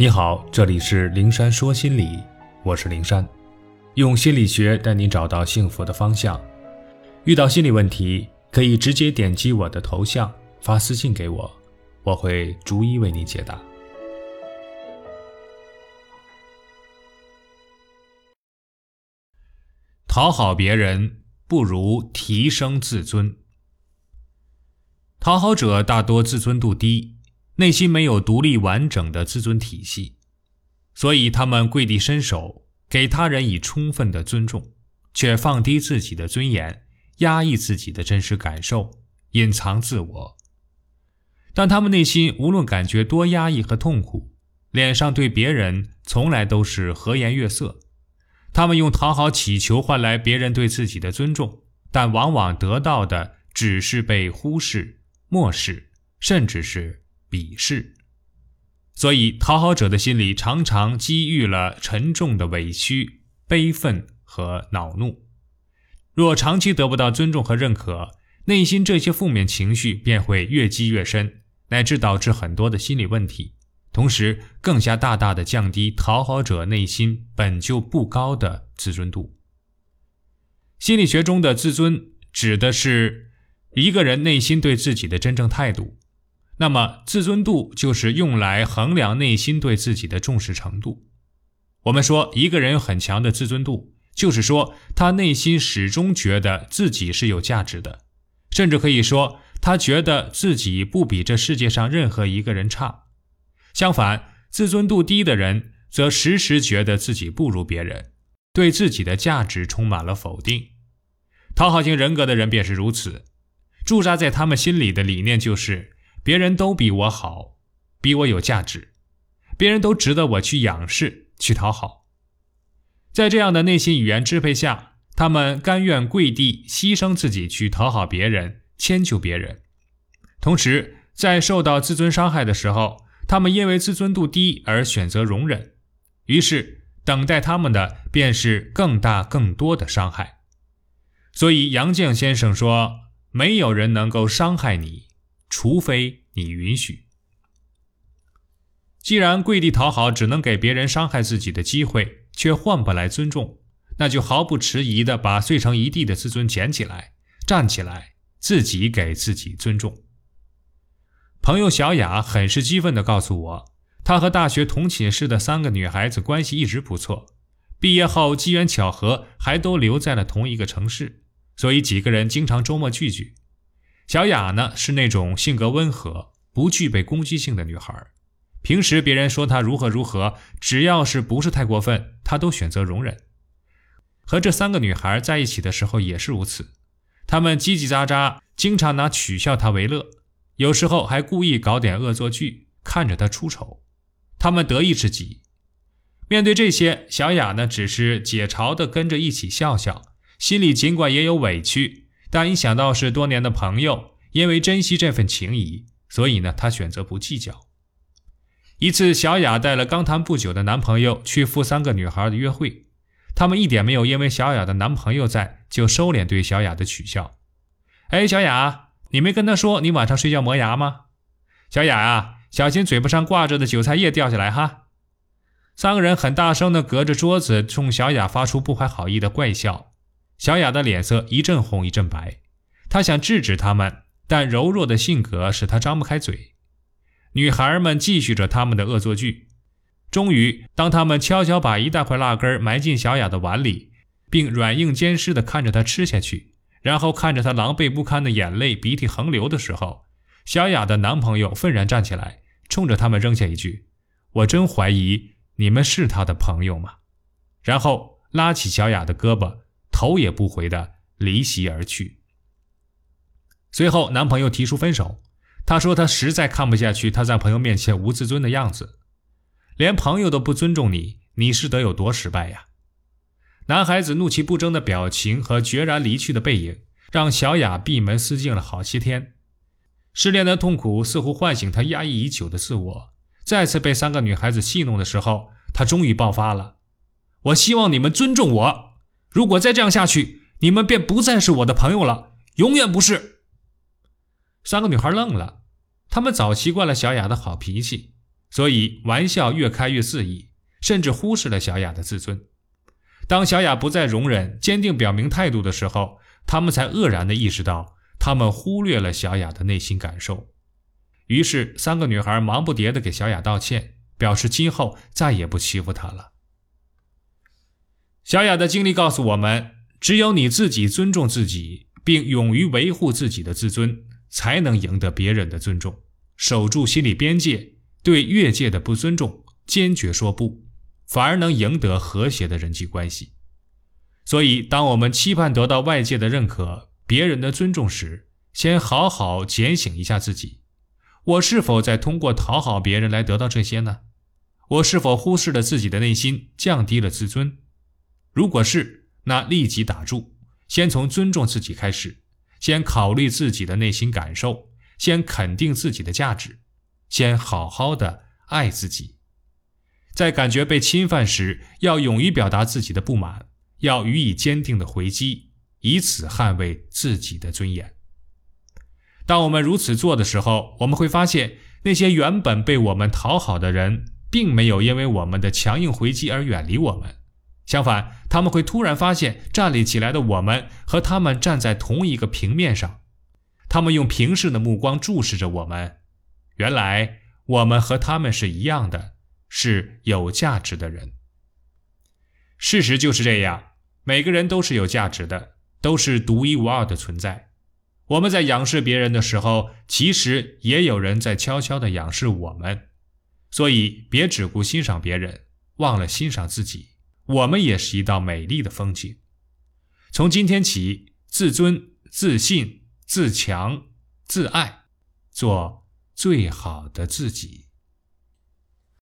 你好，这里是灵山说心理，我是灵山，用心理学带你找到幸福的方向。遇到心理问题，可以直接点击我的头像发私信给我，我会逐一为你解答。讨好别人不如提升自尊。讨好者大多自尊度低。内心没有独立完整的自尊体系，所以他们跪地伸手，给他人以充分的尊重，却放低自己的尊严，压抑自己的真实感受，隐藏自我。但他们内心无论感觉多压抑和痛苦，脸上对别人从来都是和颜悦色。他们用讨好乞求换来别人对自己的尊重，但往往得到的只是被忽视、漠视，甚至是。鄙视，所以讨好者的心里常常积郁了沉重的委屈、悲愤和恼怒。若长期得不到尊重和认可，内心这些负面情绪便会越积越深，乃至导致很多的心理问题。同时，更加大大的降低讨好者内心本就不高的自尊度。心理学中的自尊，指的是一个人内心对自己的真正态度。那么，自尊度就是用来衡量内心对自己的重视程度。我们说一个人有很强的自尊度，就是说他内心始终觉得自己是有价值的，甚至可以说他觉得自己不比这世界上任何一个人差。相反，自尊度低的人则时时觉得自己不如别人，对自己的价值充满了否定。讨好型人格的人便是如此，驻扎在他们心里的理念就是。别人都比我好，比我有价值，别人都值得我去仰视、去讨好。在这样的内心语言支配下，他们甘愿跪地牺牲自己去讨好别人、迁就别人。同时，在受到自尊伤害的时候，他们因为自尊度低而选择容忍，于是等待他们的便是更大、更多的伤害。所以，杨绛先生说：“没有人能够伤害你。”除非你允许。既然跪地讨好只能给别人伤害自己的机会，却换不来尊重，那就毫不迟疑地把碎成一地的自尊捡起来，站起来，自己给自己尊重。朋友小雅很是激愤地告诉我，她和大学同寝室的三个女孩子关系一直不错，毕业后机缘巧合还都留在了同一个城市，所以几个人经常周末聚聚。小雅呢是那种性格温和、不具备攻击性的女孩，平时别人说她如何如何，只要是不是太过分，她都选择容忍。和这三个女孩在一起的时候也是如此，她们叽叽喳喳，经常拿取笑她为乐，有时候还故意搞点恶作剧，看着她出丑。她们得意之极。面对这些，小雅呢只是解嘲的跟着一起笑笑，心里尽管也有委屈。但一想到是多年的朋友，因为珍惜这份情谊，所以呢，他选择不计较。一次，小雅带了刚谈不久的男朋友去赴三个女孩的约会，他们一点没有因为小雅的男朋友在就收敛对小雅的取笑。哎，小雅，你没跟他说你晚上睡觉磨牙吗？小雅啊，小心嘴巴上挂着的韭菜叶掉下来哈！三个人很大声的隔着桌子冲小雅发出不怀好意的怪笑。小雅的脸色一阵红一阵白，她想制止他们，但柔弱的性格使她张不开嘴。女孩们继续着他们的恶作剧。终于，当他们悄悄把一大块辣根埋进小雅的碗里，并软硬兼施地看着她吃下去，然后看着她狼狈不堪的眼泪鼻涕横流的时候，小雅的男朋友愤然站起来，冲着他们扔下一句：“我真怀疑你们是他的朋友吗？”然后拉起小雅的胳膊。头也不回的离席而去。随后，男朋友提出分手。他说他实在看不下去他在朋友面前无自尊的样子，连朋友都不尊重你，你是得有多失败呀？男孩子怒气不争的表情和决然离去的背影，让小雅闭门思静了好些天。失恋的痛苦似乎唤醒他压抑已久的自我，再次被三个女孩子戏弄的时候，他终于爆发了：“我希望你们尊重我。”如果再这样下去，你们便不再是我的朋友了，永远不是。三个女孩愣了，她们早习惯了小雅的好脾气，所以玩笑越开越肆意，甚至忽视了小雅的自尊。当小雅不再容忍，坚定表明态度的时候，他们才愕然地意识到，他们忽略了小雅的内心感受。于是，三个女孩忙不迭地给小雅道歉，表示今后再也不欺负她了。小雅的经历告诉我们，只有你自己尊重自己，并勇于维护自己的自尊，才能赢得别人的尊重，守住心理边界，对越界的不尊重坚决说不。反而能赢得和谐的人际关系。所以，当我们期盼得到外界的认可、别人的尊重时，先好好检醒一下自己：我是否在通过讨好别人来得到这些呢？我是否忽视了自己的内心，降低了自尊？如果是，那立即打住，先从尊重自己开始，先考虑自己的内心感受，先肯定自己的价值，先好好的爱自己。在感觉被侵犯时，要勇于表达自己的不满，要予以坚定的回击，以此捍卫自己的尊严。当我们如此做的时候，我们会发现，那些原本被我们讨好的人，并没有因为我们的强硬回击而远离我们。相反，他们会突然发现，站立起来的我们和他们站在同一个平面上。他们用平视的目光注视着我们。原来，我们和他们是一样的。是有价值的人。事实就是这样，每个人都是有价值的，都是独一无二的存在。我们在仰视别人的时候，其实也有人在悄悄地仰视我们。所以，别只顾欣赏别人，忘了欣赏自己。我们也是一道美丽的风景。从今天起，自尊、自信、自强、自爱，做最好的自己。